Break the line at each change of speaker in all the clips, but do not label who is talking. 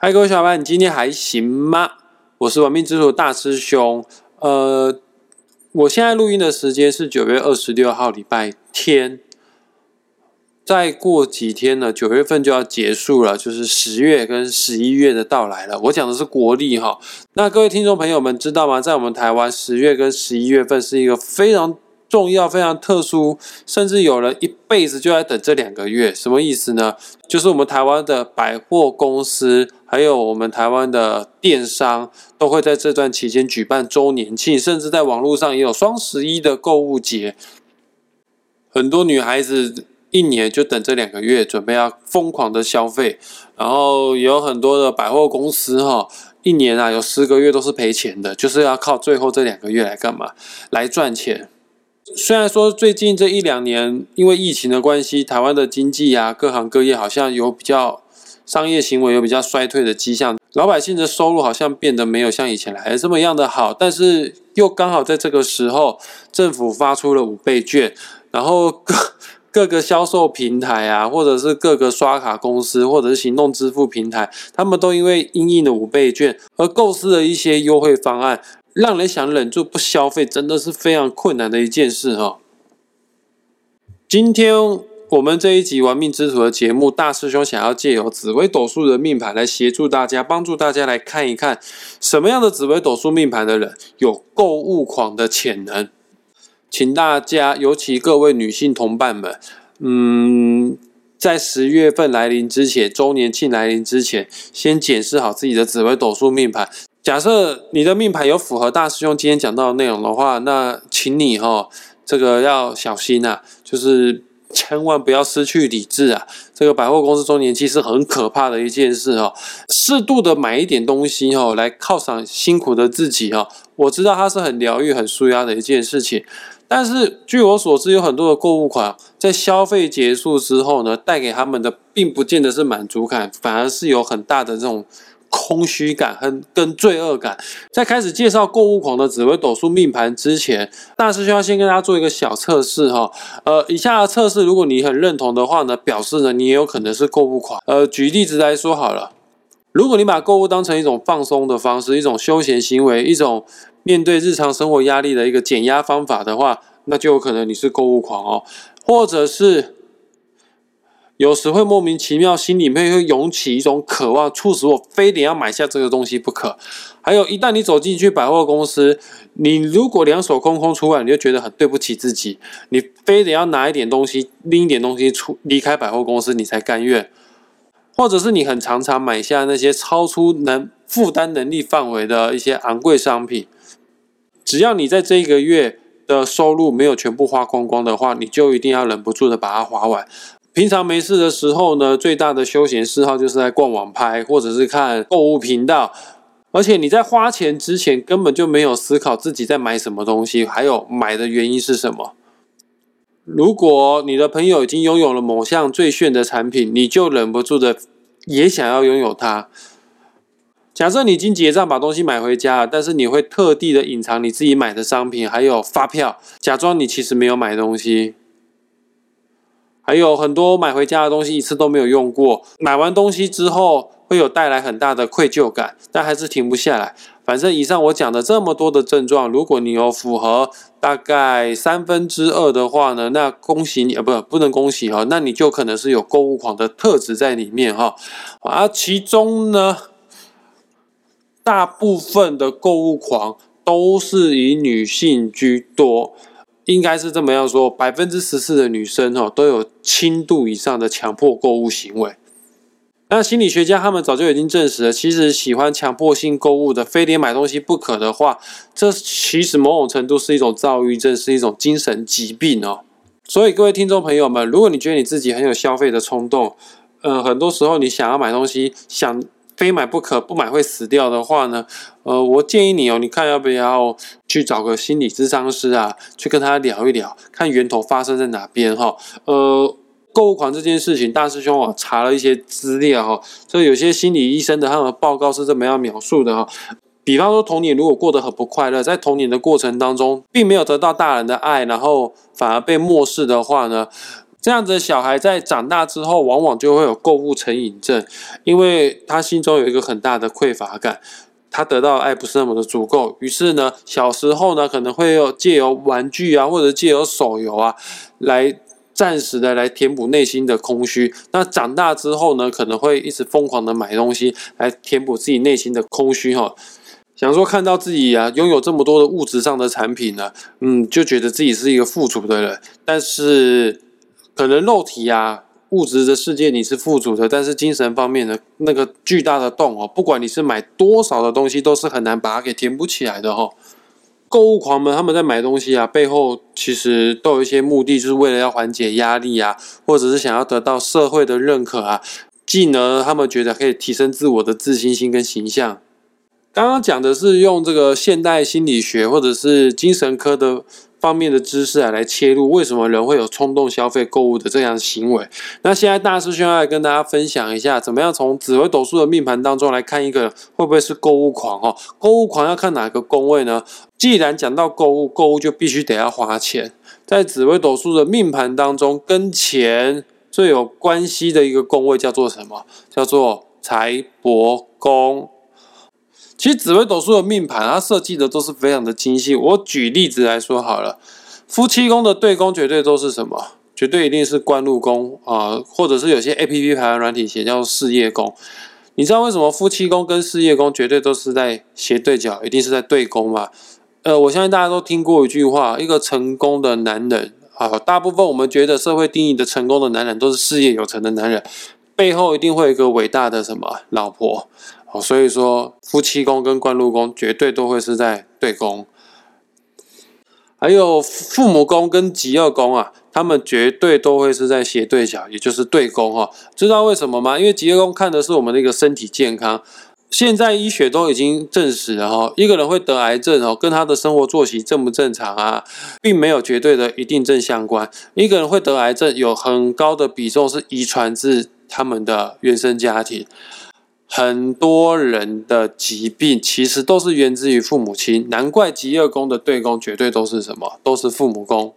嗨，各位小伙伴，你今天还行吗？我是玩命之徒大师兄。呃，我现在录音的时间是九月二十六号，礼拜天。再过几天呢，九月份就要结束了，就是十月跟十一月的到来了。我讲的是国历哈。那各位听众朋友们知道吗？在我们台湾，十月跟十一月份是一个非常重要、非常特殊，甚至有人一辈子就在等这两个月。什么意思呢？就是我们台湾的百货公司，还有我们台湾的电商，都会在这段期间举办周年庆，甚至在网络上也有双十一的购物节。很多女孩子。一年就等这两个月，准备要疯狂的消费，然后有很多的百货公司哈，一年啊有十个月都是赔钱的，就是要靠最后这两个月来干嘛？来赚钱。虽然说最近这一两年因为疫情的关系，台湾的经济啊各行各业好像有比较商业行为有比较衰退的迹象，老百姓的收入好像变得没有像以前来这么样的好，但是又刚好在这个时候，政府发出了五倍券，然后各。各个销售平台啊，或者是各个刷卡公司，或者是行动支付平台，他们都因为应印的五倍券而构思了一些优惠方案，让人想忍住不消费，真的是非常困难的一件事哈。今天我们这一集玩命之徒的节目，大师兄想要借由紫微斗数的命盘来协助大家，帮助大家来看一看什么样的紫微斗数命盘的人有购物狂的潜能。请大家，尤其各位女性同伴们，嗯，在十月份来临之前，周年庆来临之前，先检视好自己的紫微斗数命盘。假设你的命盘有符合大师兄今天讲到的内容的话，那请你哈，这个要小心啊，就是千万不要失去理智啊。这个百货公司周年庆是很可怕的一件事哦，适度的买一点东西哦，来犒赏辛苦的自己哦。我知道它是很疗愈、很舒压的一件事情。但是据我所知，有很多的购物款在消费结束之后呢，带给他们的并不见得是满足感，反而是有很大的这种空虚感和跟罪恶感。在开始介绍购物狂的紫微斗数命盘之前，大师兄要先跟大家做一个小测试哈。呃，以下的测试，如果你很认同的话呢，表示呢你也有可能是购物狂。呃，举例子来说好了，如果你把购物当成一种放松的方式，一种休闲行为，一种。面对日常生活压力的一个减压方法的话，那就有可能你是购物狂哦，或者是有时会莫名其妙心里面会涌起一种渴望，促使我非得要买下这个东西不可。还有，一旦你走进去百货公司，你如果两手空空出来，你就觉得很对不起自己，你非得要拿一点东西，拎一点东西出离开百货公司，你才甘愿。或者是你很常常买下那些超出能负担能力范围的一些昂贵商品。只要你在这一个月的收入没有全部花光光的话，你就一定要忍不住的把它花完。平常没事的时候呢，最大的休闲嗜好就是在逛网拍或者是看购物频道。而且你在花钱之前根本就没有思考自己在买什么东西，还有买的原因是什么。如果你的朋友已经拥有了某项最炫的产品，你就忍不住的也想要拥有它。假设你已经结账把东西买回家了，但是你会特地的隐藏你自己买的商品，还有发票，假装你其实没有买东西。还有很多买回家的东西一次都没有用过，买完东西之后会有带来很大的愧疚感，但还是停不下来。反正以上我讲的这么多的症状，如果你有符合大概三分之二的话呢，那恭喜你啊，不不能恭喜哈，那你就可能是有购物狂的特质在里面哈。而其中呢。大部分的购物狂都是以女性居多，应该是这么样说，百分之十四的女生哦都有轻度以上的强迫购物行为。那心理学家他们早就已经证实了，其实喜欢强迫性购物的，非得买东西不可的话，这其实某种程度是一种躁郁症，是一种精神疾病哦。所以各位听众朋友们，如果你觉得你自己很有消费的冲动，呃，很多时候你想要买东西，想。非买不可，不买会死掉的话呢？呃，我建议你哦，你看要不要去找个心理咨商师啊，去跟他聊一聊，看源头发生在哪边哈。呃，购物狂这件事情，大师兄啊查了一些资料哈，所以有些心理医生的他们报告是这么样描述的哈。比方说，童年如果过得很不快乐，在童年的过程当中，并没有得到大人的爱，然后反而被漠视的话呢？这样子的小孩在长大之后，往往就会有购物成瘾症，因为他心中有一个很大的匮乏感，他得到爱不是那么的足够，于是呢，小时候呢可能会有借由玩具啊，或者借由手游啊，来暂时的来填补内心的空虚。那长大之后呢，可能会一直疯狂的买东西来填补自己内心的空虚哈。想说看到自己啊拥有这么多的物质上的产品呢，嗯，就觉得自己是一个富足的人。但是可能肉体啊物质的世界你是富足的，但是精神方面的那个巨大的洞哦，不管你是买多少的东西，都是很难把它给填补起来的哈。购物狂们他们在买东西啊，背后其实都有一些目的，就是为了要缓解压力啊，或者是想要得到社会的认可啊，进而他们觉得可以提升自我的自信心跟形象。刚刚讲的是用这个现代心理学或者是精神科的方面的知识啊来切入，为什么人会有冲动消费购物的这样的行为？那现在大师兄要来跟大家分享一下，怎么样从紫微斗数的命盘当中来看一个人会不会是购物狂？哈，购物狂要看哪个宫位呢？既然讲到购物，购物就必须得要花钱。在紫微斗数的命盘当中，跟钱最有关系的一个宫位叫做什么？叫做财帛宫。其实紫微斗数的命盘，它设计的都是非常的精细。我举例子来说好了，夫妻宫的对宫绝对都是什么？绝对一定是官禄宫啊，或者是有些 A P P 排行软体写叫事业宫。你知道为什么夫妻宫跟事业宫绝对都是在斜对角，一定是在对宫吗？呃，我相信大家都听过一句话：一个成功的男人啊，大部分我们觉得社会定义的成功的男人都是事业有成的男人，背后一定会有一个伟大的什么老婆。哦，所以说夫妻宫跟官禄宫绝对都会是在对宫，还有父母宫跟吉二宫啊，他们绝对都会是在斜对角，也就是对宫哈。知道为什么吗？因为吉二宫看的是我们的一个身体健康。现在医学都已经证实了哈，一个人会得癌症哦，跟他的生活作息正不正常啊，并没有绝对的一定正相关。一个人会得癌症，有很高的比重是遗传自他们的原生家庭。很多人的疾病其实都是源自于父母亲，难怪极恶宫的对宫绝对都是什么？都是父母宫。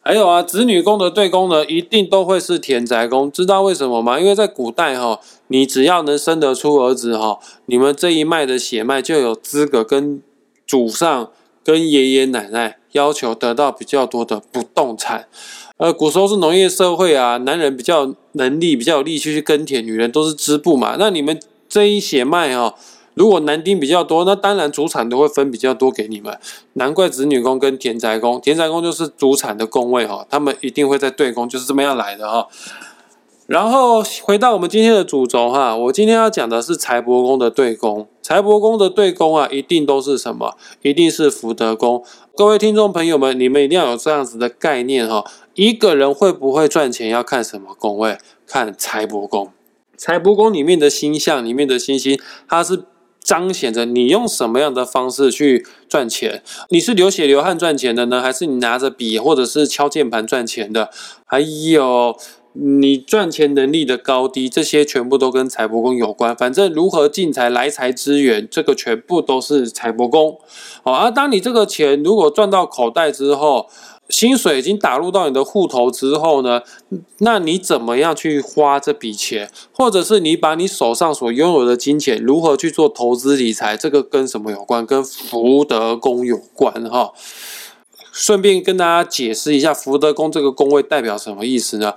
还有啊，子女宫的对宫呢，一定都会是田宅宫。知道为什么吗？因为在古代哈，你只要能生得出儿子哈，你们这一脉的血脉就有资格跟祖上、跟爷爷奶奶要求得到比较多的不动产。呃，古时候是农业社会啊，男人比较能力比较有力气去耕田，女人都是织布嘛。那你们这一血脉哈，如果男丁比较多，那当然主产都会分比较多给你们。难怪子女宫跟田宅宫，田宅宫就是主产的宫位哈，他们一定会在对宫，就是这么样来的哈。然后回到我们今天的主轴哈，我今天要讲的是财帛宫的对宫，财帛宫的对宫啊，一定都是什么？一定是福德宫。各位听众朋友们，你们一定要有这样子的概念哈。一个人会不会赚钱，要看什么宫位？看财帛宫。财帛宫里面的星象，里面的星星，它是彰显着你用什么样的方式去赚钱。你是流血流汗赚钱的呢，还是你拿着笔或者是敲键盘赚钱的？还有你赚钱能力的高低，这些全部都跟财帛宫有关。反正如何进财、来财资源，这个全部都是财帛宫。好，而当你这个钱如果赚到口袋之后，薪水已经打入到你的户头之后呢，那你怎么样去花这笔钱？或者是你把你手上所拥有的金钱如何去做投资理财？这个跟什么有关？跟福德宫有关哈。顺便跟大家解释一下，福德宫这个宫位代表什么意思呢？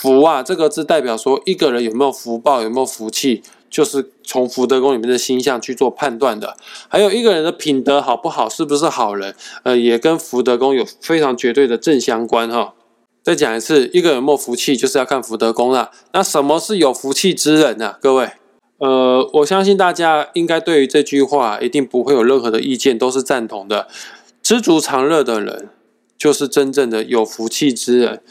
福啊，这个字代表说一个人有没有福报，有没有福气。就是从福德宫里面的星象去做判断的，还有一个人的品德好不好，是不是好人，呃，也跟福德宫有非常绝对的正相关哈。再讲一次，一个人有没有福气，就是要看福德宫了。那什么是有福气之人呢？各位，呃，我相信大家应该对于这句话一定不会有任何的意见，都是赞同的。知足常乐的人，就是真正的有福气之人。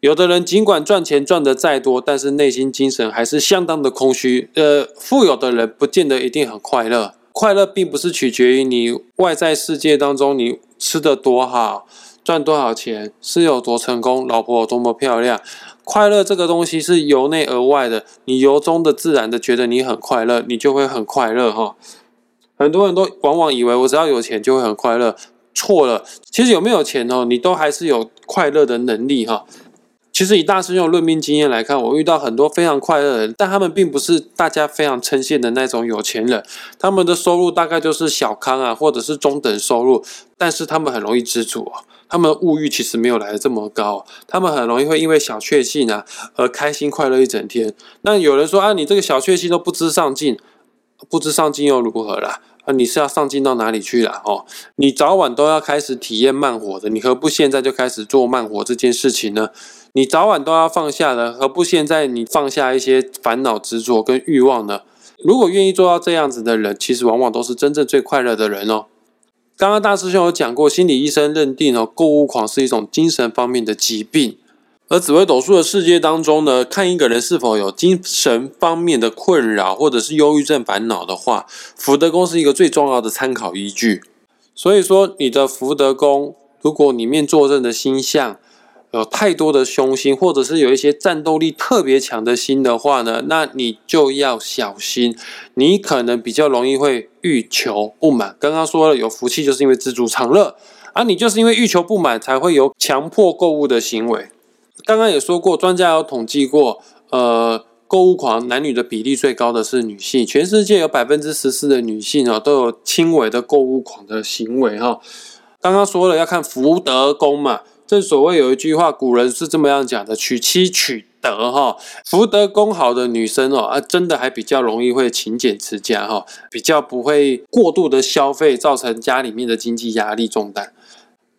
有的人尽管赚钱赚得再多，但是内心精神还是相当的空虚。呃，富有的人不见得一定很快乐，快乐并不是取决于你外在世界当中你吃的多好，赚多少钱，是有多成功，老婆有多么漂亮。快乐这个东西是由内而外的，你由衷的自然的觉得你很快乐，你就会很快乐哈。很多人都往往以为我只要有钱就会很快乐，错了。其实有没有钱哦，你都还是有快乐的能力哈。其实以大师兄论命经验来看，我遇到很多非常快乐的人，但他们并不是大家非常称羡的那种有钱人，他们的收入大概就是小康啊，或者是中等收入，但是他们很容易知足啊，他们物欲其实没有来的这么高，他们很容易会因为小确幸啊而开心快乐一整天。那有人说啊，你这个小确幸都不知上进，不知上进又如何啦？啊，你是要上进到哪里去了？哦，你早晚都要开始体验慢活的，你何不现在就开始做慢活这件事情呢？你早晚都要放下的，何不现在你放下一些烦恼、执着跟欲望呢？如果愿意做到这样子的人，其实往往都是真正最快乐的人哦。刚刚大师兄有讲过，心理医生认定哦，购物狂是一种精神方面的疾病。而紫微斗数的世界当中呢，看一个人是否有精神方面的困扰，或者是忧郁症烦恼的话，福德宫是一个最重要的参考依据。所以说，你的福德宫如果里面坐镇的星象有太多的凶星，或者是有一些战斗力特别强的星的话呢，那你就要小心，你可能比较容易会欲求不满。刚刚说了，有福气就是因为知足常乐，而你就是因为欲求不满，才会有强迫购物的行为。刚刚也说过，专家有统计过，呃，购物狂男女的比例最高的是女性，全世界有百分之十四的女性啊，都有轻微的购物狂的行为哈。刚刚说了要看福德宫嘛，正所谓有一句话，古人是这么样讲的：娶妻娶德哈。福德宫好的女生哦，啊，真的还比较容易会勤俭持家哈，比较不会过度的消费，造成家里面的经济压力重担。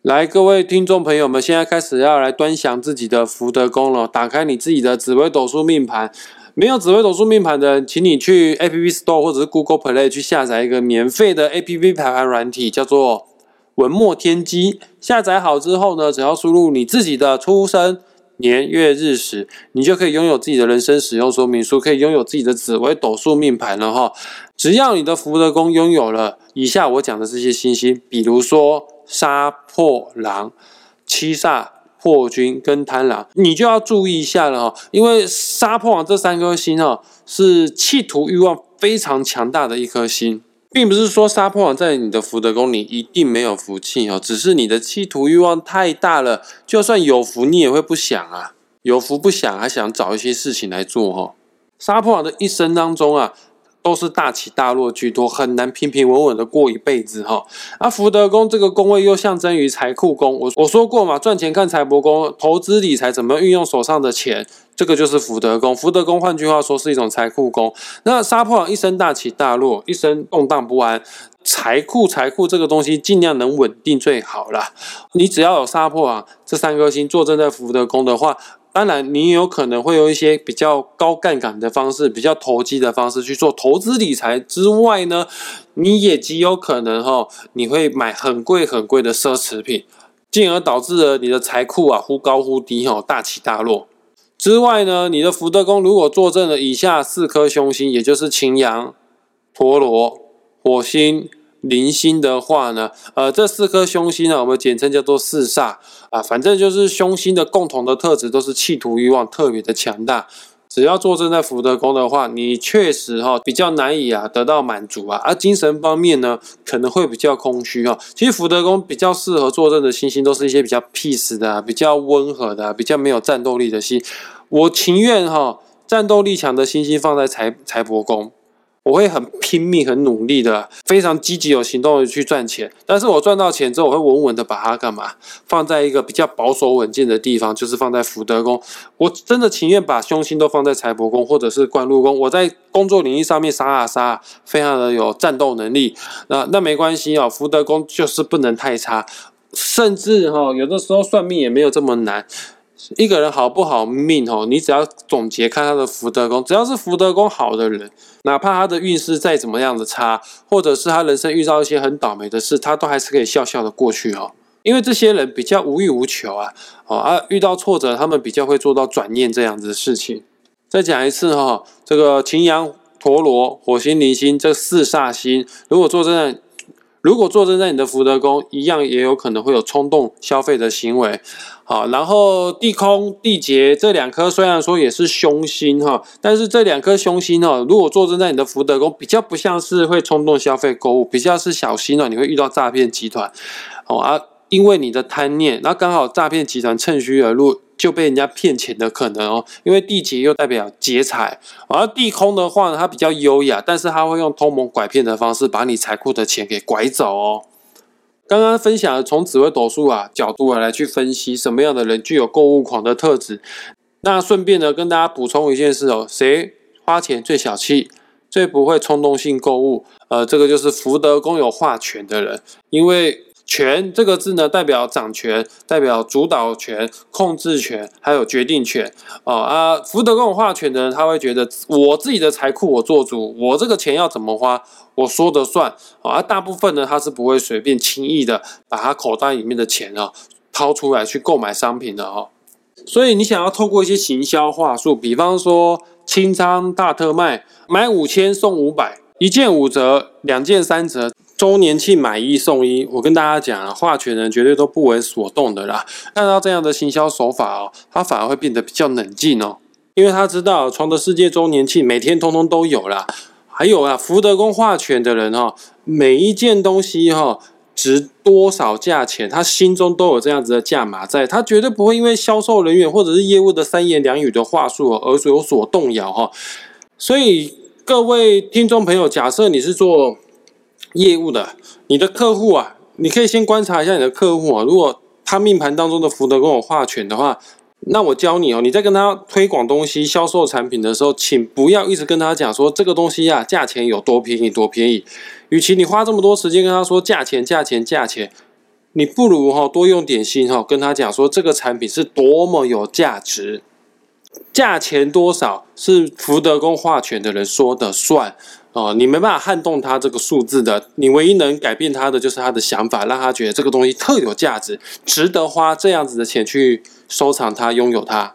来，各位听众朋友们，现在开始要来端详自己的福德宫了。打开你自己的紫微斗数命盘，没有紫微斗数命盘的，请你去 App Store 或者是 Google Play 去下载一个免费的 App 排盘软体，叫做文墨天机。下载好之后呢，只要输入你自己的出生年月日时，你就可以拥有自己的人生使用说明书，可以拥有自己的紫微斗数命盘了哈。只要你的福德宫拥有了以下我讲的这些信息，比如说。杀破狼、七煞破军跟贪狼，你就要注意一下了哈，因为杀破狼这三颗星哦，是企图欲望非常强大的一颗星，并不是说杀破狼在你的福德宫你一定没有福气哦，只是你的企图欲望太大了，就算有福你也会不想啊，有福不想，还想找一些事情来做哈。杀破狼的一生当中啊。都是大起大落居多，很难平平稳稳的过一辈子哈。啊，福德宫这个宫位又象征于财库宫，我我说过嘛，赚钱看财帛宫，投资理财怎么运用手上的钱，这个就是福德宫。福德宫换句话说是一种财库宫。那杀破狼一生大起大落，一生动荡不安，财库财库这个东西尽量能稳定最好啦。你只要有杀破狼这三颗星坐镇在福德宫的话。当然，你有可能会有一些比较高杠杆的方式，比较投机的方式去做投资理财之外呢，你也极有可能哈，你会买很贵很贵的奢侈品，进而导致了你的财库啊忽高忽低哈，大起大落。之外呢，你的福德宫如果坐镇了以下四颗凶星，也就是擎羊、陀螺、火星。零星的话呢，呃，这四颗凶星呢，我们简称叫做四煞啊，反正就是凶星的共同的特质都是企图欲望特别的强大。只要坐镇在福德宫的话，你确实哈比较难以啊得到满足啊，而精神方面呢可能会比较空虚哈。其实福德宫比较适合坐镇的星星都是一些比较 peace 的、比较温和的、比较没有战斗力的星。我情愿哈战斗力强的星星放在财财帛宫。我会很拼命、很努力的，非常积极、有行动的去赚钱。但是我赚到钱之后，我会稳稳的把它干嘛？放在一个比较保守稳健的地方，就是放在福德宫。我真的情愿把凶星都放在财帛宫或者是官禄宫。我在工作领域上面杀啊杀，非常的有战斗能力。那那没关系哦，福德宫就是不能太差。甚至哈，有的时候算命也没有这么难。一个人好不好命哦？你只要总结看他的福德宫，只要是福德宫好的人，哪怕他的运势再怎么样的差，或者是他人生遇到一些很倒霉的事，他都还是可以笑笑的过去哦。因为这些人比较无欲无求啊，哦啊，遇到挫折他们比较会做到转念这样子的事情。再讲一次哈，这个擎羊、陀螺、火星、离星这四煞星，如果坐在如果坐镇在你的福德宫，一样也有可能会有冲动消费的行为。好，然后地空、地劫这两颗虽然说也是凶星哈，但是这两颗凶星哦，如果坐镇在你的福德宫，比较不像是会冲动消费购物，比较是小心哦，你会遇到诈骗集团。哦啊，因为你的贪念，那刚好诈骗集团趁虚而入，就被人家骗钱的可能哦。因为地劫又代表劫财，而地空的话呢，它比较优雅，但是它会用偷蒙拐骗的方式把你财库的钱给拐走哦。刚刚分享从紫微斗数啊角度啊来去分析什么样的人具有购物狂的特质。那顺便呢，跟大家补充一件事哦，谁花钱最小气，最不会冲动性购物？呃，这个就是福德宫有化权的人，因为权这个字呢，代表掌权，代表主导权、控制权，还有决定权。哦啊，福德宫有化权的人，他会觉得我自己的财库我做主，我这个钱要怎么花，我说的算。啊，大部分呢，他是不会随便轻易的把他口袋里面的钱啊掏出来去购买商品的哦。所以你想要透过一些行销话术，比方说清仓大特卖，买五千送五百，一件五折，两件三折。周年庆买一送一，我跟大家讲啊，画权人绝对都不为所动的啦。看到这样的行销手法哦，他反而会变得比较冷静哦，因为他知道床的世界周年庆每天通通都有啦。还有啊，福德宫画权的人哈，每一件东西哈值多少价钱，他心中都有这样子的价码在，他绝对不会因为销售人员或者是业务的三言两语的话术而有所动摇哈。所以各位听众朋友，假设你是做业务的，你的客户啊，你可以先观察一下你的客户啊。如果他命盘当中的福德跟我画权的话，那我教你哦，你在跟他推广东西、销售产品的时候，请不要一直跟他讲说这个东西呀，价钱有多便宜多便宜。与其你花这么多时间跟他说价钱、价钱、价钱，你不如哈多用点心哈，跟他讲说这个产品是多么有价值。价钱多少是福德宫化权的人说的算哦，你没办法撼动他这个数字的，你唯一能改变他的就是他的想法，让他觉得这个东西特有价值，值得花这样子的钱去收藏它、拥有它。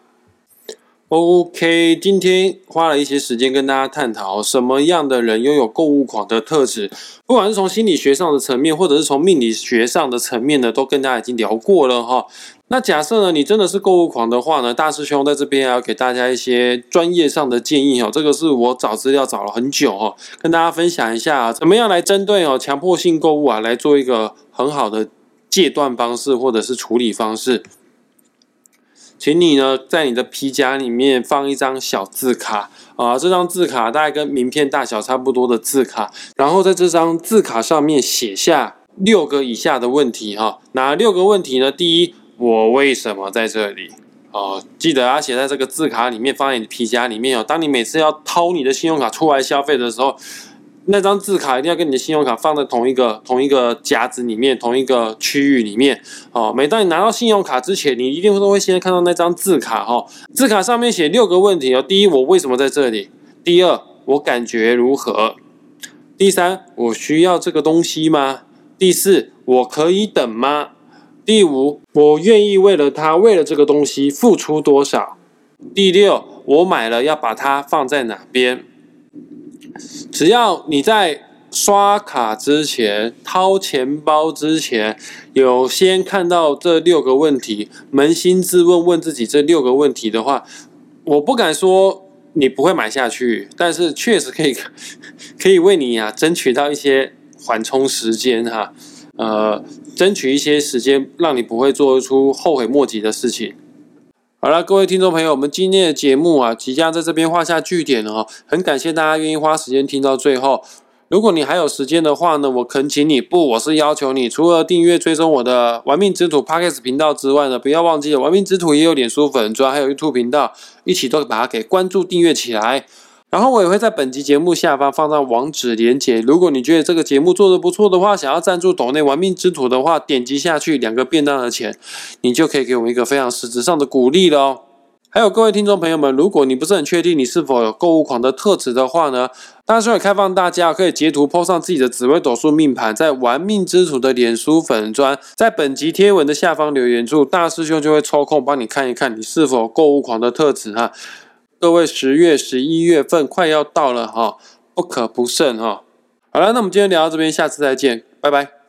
OK，今天花了一些时间跟大家探讨什么样的人拥有购物狂的特质，不管是从心理学上的层面，或者是从命理学上的层面呢，都跟大家已经聊过了哈。那假设呢，你真的是购物狂的话呢，大师兄在这边要给大家一些专业上的建议哦。这个是我找资料找了很久哦，跟大家分享一下怎么样来针对哦强迫性购物啊来做一个很好的戒断方式或者是处理方式。请你呢，在你的皮夹里面放一张小字卡啊，这张字卡大概跟名片大小差不多的字卡，然后在这张字卡上面写下六个以下的问题哈。哪六个问题呢？第一，我为什么在这里？哦，记得要写在这个字卡里面，放在你的皮夹里面哦。当你每次要掏你的信用卡出来消费的时候。那张字卡一定要跟你的信用卡放在同一个同一个夹子里面，同一个区域里面。哦，每当你拿到信用卡之前，你一定都会先看到那张字卡。哈，字卡上面写六个问题哦。第一，我为什么在这里？第二，我感觉如何？第三，我需要这个东西吗？第四，我可以等吗？第五，我愿意为了它，为了这个东西付出多少？第六，我买了要把它放在哪边？只要你在刷卡之前、掏钱包之前，有先看到这六个问题，扪心自问问自己这六个问题的话，我不敢说你不会买下去，但是确实可以可以为你啊争取到一些缓冲时间哈，呃，争取一些时间，让你不会做出后悔莫及的事情。好了，各位听众朋友，我们今天的节目啊，即将在这边画下句点了哦。很感谢大家愿意花时间听到最后。如果你还有时间的话呢，我恳请你不，我是要求你，除了订阅追踪我的玩命之徒 Podcast 频道之外呢，不要忘记了玩命之徒也有脸书粉专，还有 YouTube 频道，一起都把它给关注订阅起来。然后我也会在本集节目下方放上网址连接。如果你觉得这个节目做的不错的话，想要赞助岛内玩命之徒的话，点击下去两个便当的钱，你就可以给我们一个非常实质上的鼓励了哦。还有各位听众朋友们，如果你不是很确定你是否有购物狂的特质的话呢，大师兄开放大家可以截图 po 上自己的紫微斗数命盘，在玩命之徒的脸书粉砖，在本集贴文的下方留言处，大师兄就会抽空帮你看一看你是否购物狂的特质哈。各位，十月、十一月份快要到了哈，不可不慎哈。好了，那我们今天聊到这边，下次再见，拜拜。